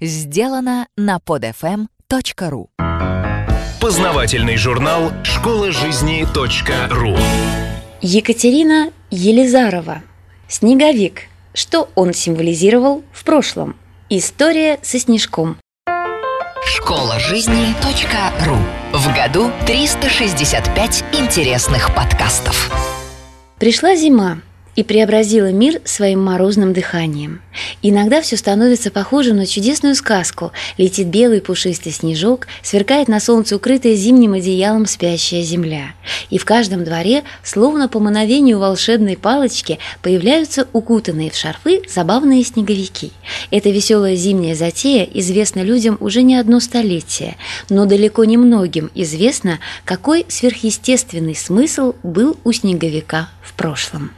Сделано на podfm.ru Познавательный журнал «Школа жизни .ру» Екатерина Елизарова. Снеговик. Что он символизировал в прошлом? История со снежком. Школа жизни .ру В году 365 интересных подкастов. Пришла зима и преобразила мир своим морозным дыханием. Иногда все становится похожим на чудесную сказку. Летит белый пушистый снежок, сверкает на солнце укрытая зимним одеялом спящая земля. И в каждом дворе, словно по мановению волшебной палочки, появляются укутанные в шарфы забавные снеговики. Эта веселая зимняя затея известна людям уже не одно столетие, но далеко не многим известно, какой сверхъестественный смысл был у снеговика в прошлом.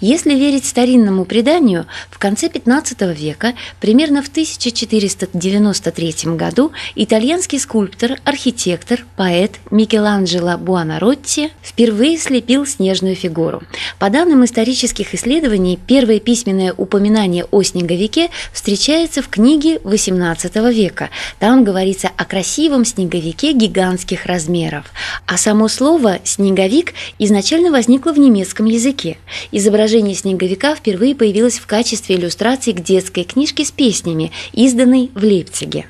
Если верить старинному преданию, в конце XV века, примерно в 1493 году, итальянский скульптор, архитектор, поэт Микеланджело Буонаротти впервые слепил снежную фигуру. По данным исторических исследований, первое письменное упоминание о снеговике встречается в книге XVIII века. Там говорится о красивом снеговике гигантских размеров. А само слово «снеговик» изначально возникло в немецком языке. Изображение снеговика впервые появилось в качестве иллюстрации к детской книжке с песнями, изданной в Лейпциге.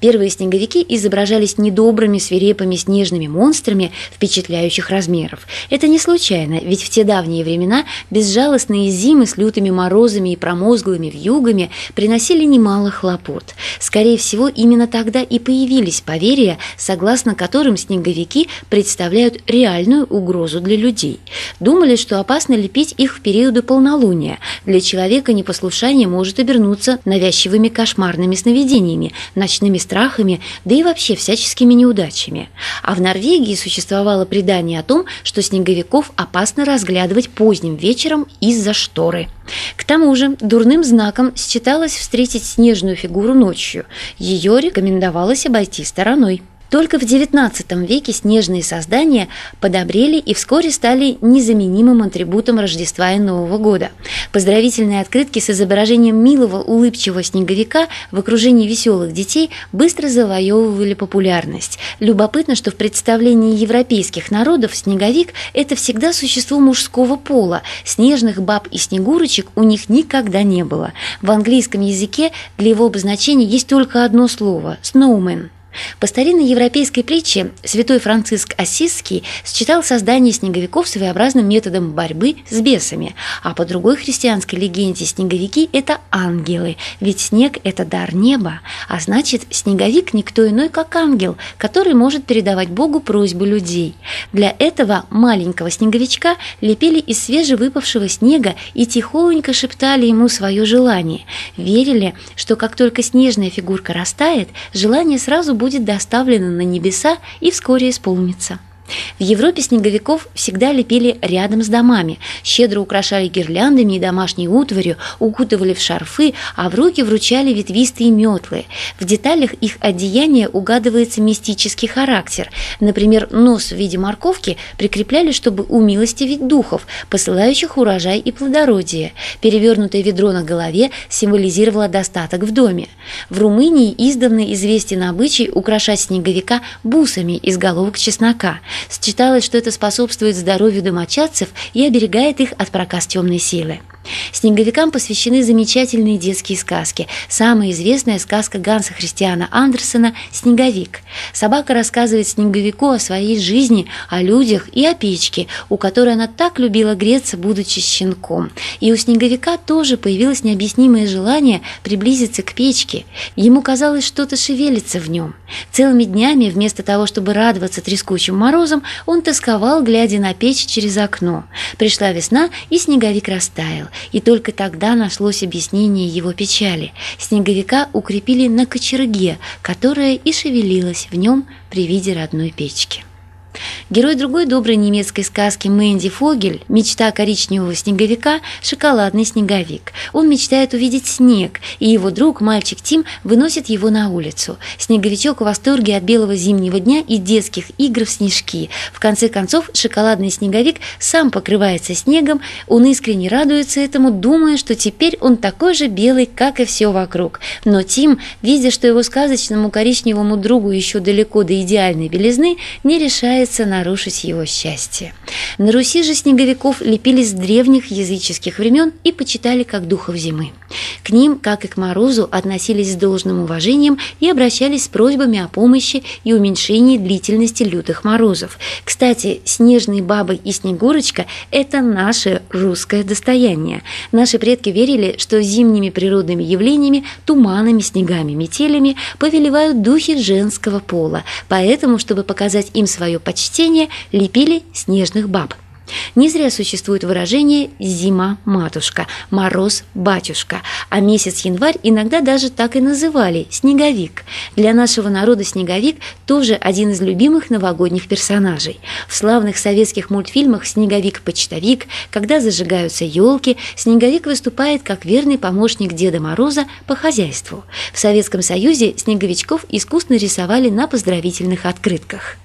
Первые снеговики изображались недобрыми, свирепыми снежными монстрами впечатляющих размеров. Это не случайно, ведь в те давние времена безжалостные зимы с лютыми морозами и промозглыми вьюгами приносили немало хлопот. Скорее всего, именно тогда и появились поверья, согласно которым снеговики представляют реальную угрозу для людей. Думали, что опасно лепить их в периоды полнолуния. Для человека непослушание может обернуться навязчивыми кошмарными сновидениями, ночными страхами, да и вообще всяческими неудачами. А в Норвегии существовало предание о том, что снеговиков опасно разглядывать поздним вечером из-за шторы. К тому же дурным знаком считалось встретить снежную фигуру ночью. Ее рекомендовалось обойти стороной. Только в XIX веке снежные создания подобрели и вскоре стали незаменимым атрибутом Рождества и Нового года. Поздравительные открытки с изображением милого улыбчивого снеговика в окружении веселых детей быстро завоевывали популярность. Любопытно, что в представлении европейских народов снеговик – это всегда существо мужского пола. Снежных баб и снегурочек у них никогда не было. В английском языке для его обозначения есть только одно слово – «snowman». По старинной европейской притче святой Франциск Ассизский считал создание снеговиков своеобразным методом борьбы с бесами, а по другой христианской легенде снеговики – это ангелы, ведь снег – это дар неба, а значит, снеговик – никто иной, как ангел, который может передавать Богу просьбы людей. Для этого маленького снеговичка лепили из свежевыпавшего снега и тихонько шептали ему свое желание. Верили, что как только снежная фигурка растает, желание сразу будет доставлено на небеса и вскоре исполнится. В Европе снеговиков всегда лепили рядом с домами, щедро украшали гирляндами и домашней утварью, укутывали в шарфы, а в руки вручали ветвистые метлы. В деталях их одеяния угадывается мистический характер. Например, нос в виде морковки прикрепляли, чтобы умилостивить духов, посылающих урожай и плодородие. Перевернутое ведро на голове символизировало достаток в доме. В Румынии издавна известен обычай украшать снеговика бусами из головок чеснока – Считалось, что это способствует здоровью домочадцев и оберегает их от проказ темной силы. Снеговикам посвящены замечательные детские сказки. Самая известная сказка Ганса Христиана Андерсена «Снеговик». Собака рассказывает Снеговику о своей жизни, о людях и о печке, у которой она так любила греться, будучи щенком. И у Снеговика тоже появилось необъяснимое желание приблизиться к печке. Ему казалось, что-то шевелится в нем. Целыми днями, вместо того, чтобы радоваться трескучим морозом, он тосковал, глядя на печь через окно. Пришла весна, и Снеговик растаял и только тогда нашлось объяснение его печали. Снеговика укрепили на кочерге, которая и шевелилась в нем при виде родной печки. Герой другой доброй немецкой сказки Мэнди Фогель, мечта коричневого снеговика – шоколадный снеговик. Он мечтает увидеть снег, и его друг, мальчик Тим, выносит его на улицу. Снеговичок в восторге от белого зимнего дня и детских игр в снежки. В конце концов, шоколадный снеговик сам покрывается снегом, он искренне радуется этому, думая, что теперь он такой же белый, как и все вокруг. Но Тим, видя, что его сказочному коричневому другу еще далеко до идеальной белизны, не решается нарушить его счастье. На Руси же снеговиков лепили с древних языческих времен и почитали как духов зимы. К ним, как и к морозу, относились с должным уважением и обращались с просьбами о помощи и уменьшении длительности лютых морозов. Кстати, снежные бабы и Снегурочка – это наше русское достояние. Наши предки верили, что зимними природными явлениями, туманами, снегами, метелями повелевают духи женского пола. Поэтому, чтобы показать им свое почтение, лепили снежных баб. Не зря существует выражение «зима-матушка», «мороз-батюшка», а месяц январь иногда даже так и называли – «снеговик». Для нашего народа снеговик тоже один из любимых новогодних персонажей. В славных советских мультфильмах «Снеговик-почтовик», когда зажигаются елки, снеговик выступает как верный помощник Деда Мороза по хозяйству. В Советском Союзе снеговичков искусно рисовали на поздравительных открытках.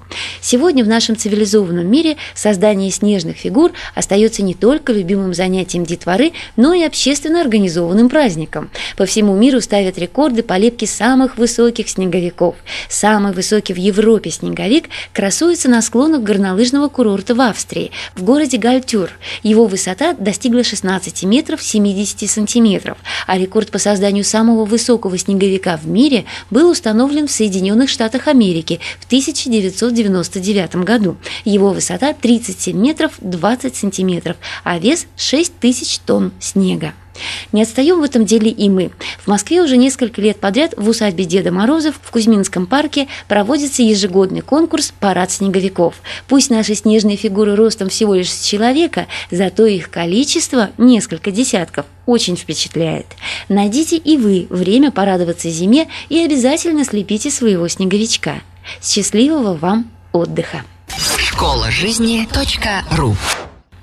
Сегодня в нашем цивилизованном мире создание снежных фигур остается не только любимым занятием детворы, но и общественно организованным праздником. По всему миру ставят рекорды по лепке самых высоких снеговиков. Самый высокий в Европе снеговик красуется на склонах горнолыжного курорта в Австрии, в городе Гальтюр. Его высота достигла 16 метров 70 сантиметров, а рекорд по созданию самого высокого снеговика в мире был установлен в Соединенных Штатах Америки в 1990 1999 году. Его высота 37 метров 20 сантиметров, а вес 6 тысяч тонн снега. Не отстаем в этом деле и мы. В Москве уже несколько лет подряд в усадьбе Деда Морозов в Кузьминском парке проводится ежегодный конкурс «Парад снеговиков». Пусть наши снежные фигуры ростом всего лишь с человека, зато их количество, несколько десятков, очень впечатляет. Найдите и вы время порадоваться зиме и обязательно слепите своего снеговичка. Счастливого вам отдыха! Школа жизни .ру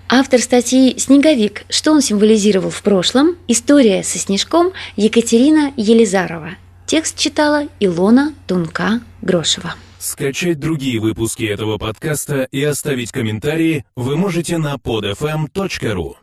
Автор статьи «Снеговик. Что он символизировал в прошлом? История со снежком» Екатерина Елизарова. Текст читала Илона Тунка-Грошева. Скачать другие выпуски этого подкаста и оставить комментарии вы можете на podfm.ru.